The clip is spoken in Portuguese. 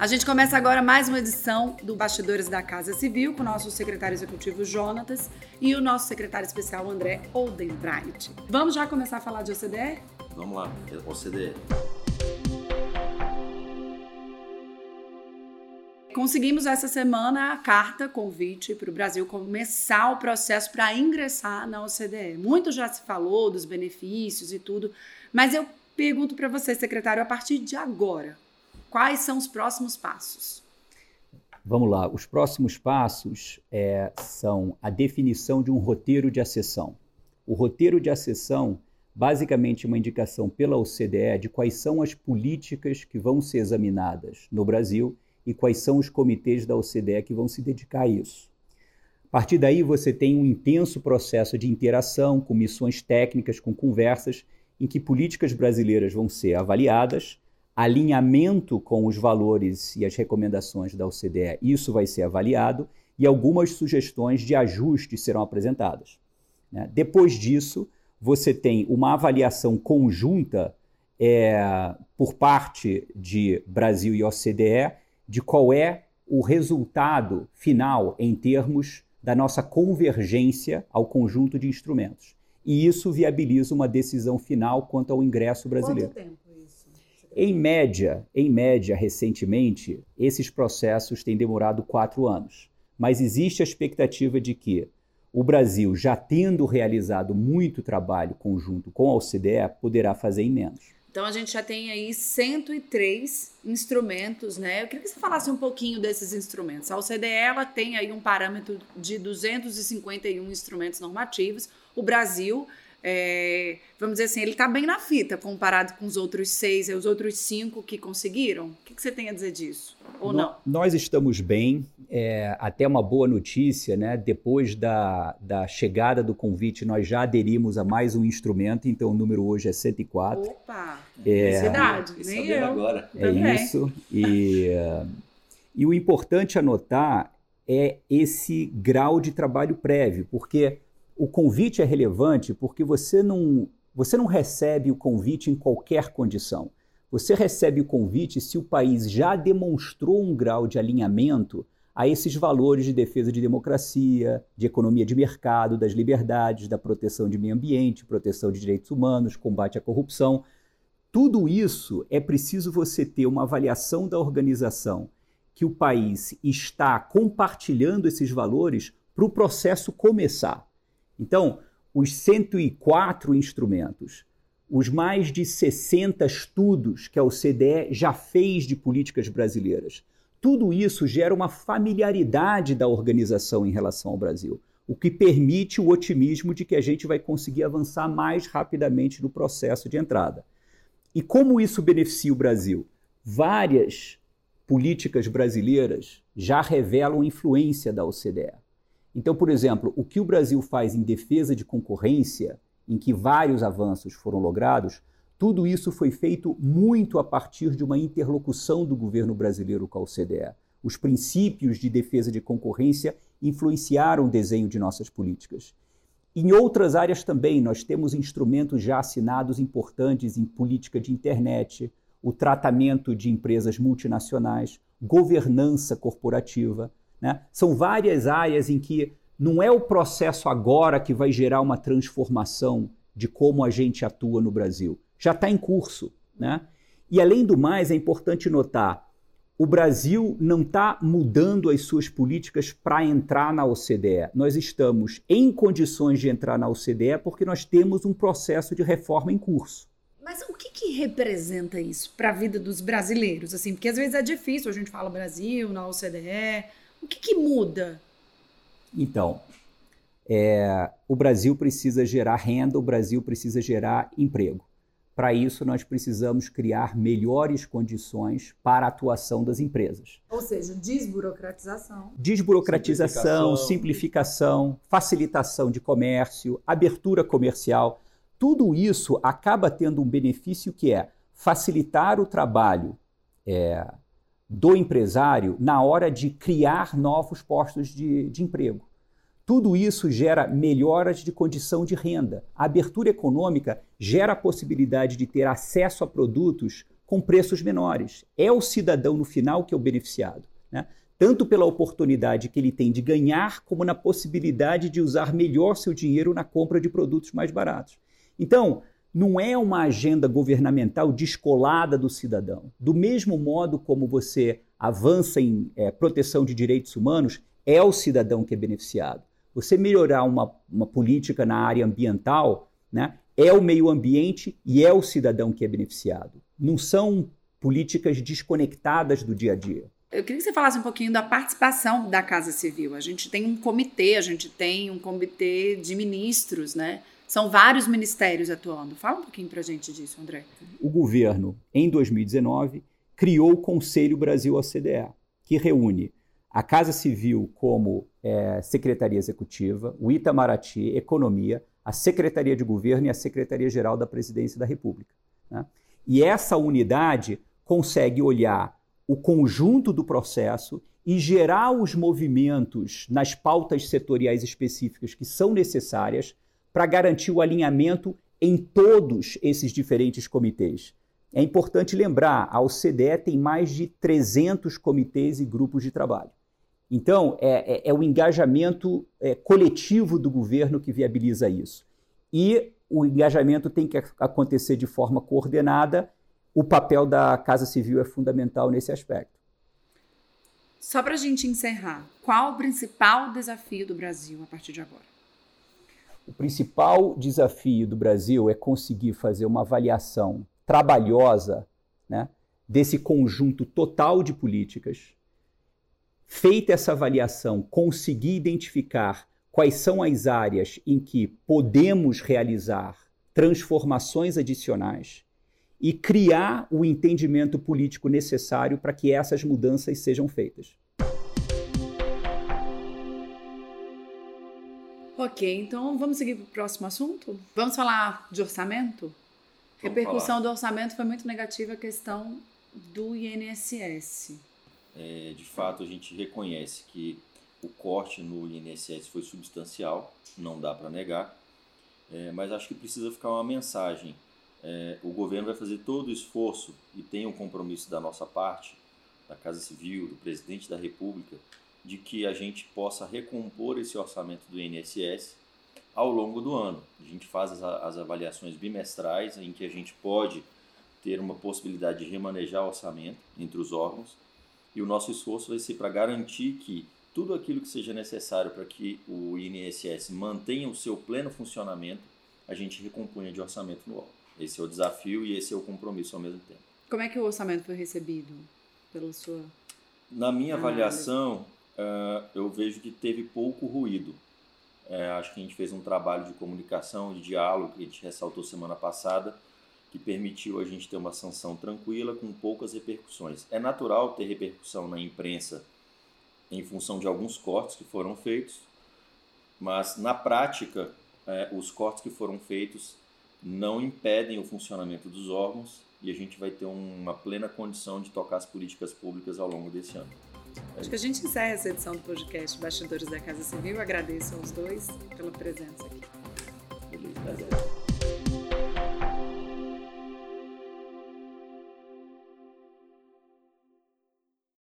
A gente começa agora mais uma edição do Bastidores da Casa Civil com o nosso secretário executivo Jonatas e o nosso secretário especial André Oldenbright. Vamos já começar a falar de OCDE? Vamos lá, OCDE. Conseguimos essa semana a carta convite para o Brasil começar o processo para ingressar na OCDE. Muito já se falou dos benefícios e tudo, mas eu pergunto para você, secretário, a partir de agora, quais são os próximos passos? Vamos lá, os próximos passos é, são a definição de um roteiro de acessão. O roteiro de acessão, basicamente, é uma indicação pela OCDE de quais são as políticas que vão ser examinadas no Brasil e quais são os comitês da OCDE que vão se dedicar a isso. A partir daí, você tem um intenso processo de interação com missões técnicas, com conversas, em que políticas brasileiras vão ser avaliadas, alinhamento com os valores e as recomendações da OCDE, isso vai ser avaliado, e algumas sugestões de ajuste serão apresentadas. Né? Depois disso, você tem uma avaliação conjunta é, por parte de Brasil e OCDE de qual é o resultado final em termos da nossa convergência ao conjunto de instrumentos. E isso viabiliza uma decisão final quanto ao ingresso brasileiro. Quanto tempo? Em média, em média, recentemente, esses processos têm demorado quatro anos. Mas existe a expectativa de que o Brasil, já tendo realizado muito trabalho conjunto com a OCDE, poderá fazer em menos. Então a gente já tem aí 103 instrumentos, né? Eu queria que você falasse um pouquinho desses instrumentos. A OCDE ela tem aí um parâmetro de 251 instrumentos normativos. O Brasil, é, vamos dizer assim, ele está bem na fita comparado com os outros seis e os outros cinco que conseguiram. O que, que você tem a dizer disso? Ou no, não? Nós estamos bem. É, até uma boa notícia, né? Depois da, da chegada do convite, nós já aderimos a mais um instrumento, então o número hoje é 104. Opa! É, Cidade, Fiquei nem eu. agora. É Também. isso. E, e o importante a notar é esse grau de trabalho prévio, porque o convite é relevante porque você não, você não recebe o convite em qualquer condição. Você recebe o convite se o país já demonstrou um grau de alinhamento a esses valores de defesa de democracia, de economia de mercado, das liberdades, da proteção de meio ambiente, proteção de direitos humanos, combate à corrupção. Tudo isso é preciso você ter uma avaliação da organização que o país está compartilhando esses valores para o processo começar. Então, os 104 instrumentos, os mais de 60 estudos que a OCDE já fez de políticas brasileiras, tudo isso gera uma familiaridade da organização em relação ao Brasil, o que permite o otimismo de que a gente vai conseguir avançar mais rapidamente no processo de entrada. E como isso beneficia o Brasil? Várias políticas brasileiras já revelam influência da OCDE. Então, por exemplo, o que o Brasil faz em defesa de concorrência, em que vários avanços foram logrados, tudo isso foi feito muito a partir de uma interlocução do governo brasileiro com a OCDE. Os princípios de defesa de concorrência influenciaram o desenho de nossas políticas. Em outras áreas também, nós temos instrumentos já assinados importantes em política de internet, o tratamento de empresas multinacionais, governança corporativa. Né? São várias áreas em que não é o processo agora que vai gerar uma transformação de como a gente atua no Brasil. Já está em curso. Né? E além do mais, é importante notar: o Brasil não está mudando as suas políticas para entrar na OCDE. Nós estamos em condições de entrar na OCDE porque nós temos um processo de reforma em curso. Mas o que, que representa isso para a vida dos brasileiros? Assim, porque às vezes é difícil, a gente fala Brasil, na OCDE. O que, que muda? Então, é, o Brasil precisa gerar renda, o Brasil precisa gerar emprego. Para isso, nós precisamos criar melhores condições para a atuação das empresas. Ou seja, desburocratização. Desburocratização, simplificação, simplificação facilitação de comércio, abertura comercial. Tudo isso acaba tendo um benefício que é facilitar o trabalho é, do empresário na hora de criar novos postos de, de emprego. Tudo isso gera melhoras de condição de renda. A abertura econômica gera a possibilidade de ter acesso a produtos com preços menores. É o cidadão no final que é o beneficiado. Né? Tanto pela oportunidade que ele tem de ganhar, como na possibilidade de usar melhor seu dinheiro na compra de produtos mais baratos. Então, não é uma agenda governamental descolada do cidadão. Do mesmo modo como você avança em é, proteção de direitos humanos, é o cidadão que é beneficiado. Você melhorar uma, uma política na área ambiental, né, é o meio ambiente e é o cidadão que é beneficiado. Não são políticas desconectadas do dia a dia. Eu queria que você falasse um pouquinho da participação da Casa Civil. A gente tem um comitê, a gente tem um comitê de ministros, né? São vários ministérios atuando. Fala um pouquinho para a gente disso, André. O governo, em 2019, criou o Conselho Brasil OCDE, que reúne a Casa Civil como é, Secretaria Executiva, o Itamaraty, Economia, a Secretaria de Governo e a Secretaria-Geral da Presidência da República. Né? E essa unidade consegue olhar o conjunto do processo e gerar os movimentos nas pautas setoriais específicas que são necessárias para garantir o alinhamento em todos esses diferentes comitês. É importante lembrar, a OCDE tem mais de 300 comitês e grupos de trabalho. Então, é, é, é o engajamento é, coletivo do governo que viabiliza isso. E o engajamento tem que acontecer de forma coordenada. O papel da Casa Civil é fundamental nesse aspecto. Só para a gente encerrar, qual o principal desafio do Brasil a partir de agora? O principal desafio do Brasil é conseguir fazer uma avaliação trabalhosa né, desse conjunto total de políticas. Feita essa avaliação, conseguir identificar quais são as áreas em que podemos realizar transformações adicionais e criar o entendimento político necessário para que essas mudanças sejam feitas. Ok, então vamos seguir para o próximo assunto? Vamos falar de orçamento? A repercussão do orçamento foi muito negativa a questão do INSS. É, de fato, a gente reconhece que o corte no INSS foi substancial, não dá para negar, é, mas acho que precisa ficar uma mensagem. É, o governo vai fazer todo o esforço e tem um compromisso da nossa parte, da Casa Civil, do presidente da República, de que a gente possa recompor esse orçamento do INSS ao longo do ano. A gente faz as, as avaliações bimestrais, em que a gente pode ter uma possibilidade de remanejar o orçamento entre os órgãos, e o nosso esforço vai ser para garantir que tudo aquilo que seja necessário para que o INSS mantenha o seu pleno funcionamento, a gente recompunha de orçamento no órgão. Esse é o desafio e esse é o compromisso ao mesmo tempo. Como é que o orçamento foi recebido pela sua Na minha avaliação, uh, eu vejo que teve pouco ruído. Uh, acho que a gente fez um trabalho de comunicação, de diálogo, que a gente ressaltou semana passada, que permitiu a gente ter uma sanção tranquila, com poucas repercussões. É natural ter repercussão na imprensa em função de alguns cortes que foram feitos, mas na prática, é, os cortes que foram feitos não impedem o funcionamento dos órgãos e a gente vai ter uma plena condição de tocar as políticas públicas ao longo desse ano. Acho que a gente encerra essa edição do podcast Bastidores da Casa Civil. agradeço aos dois pela presença aqui. Beleza,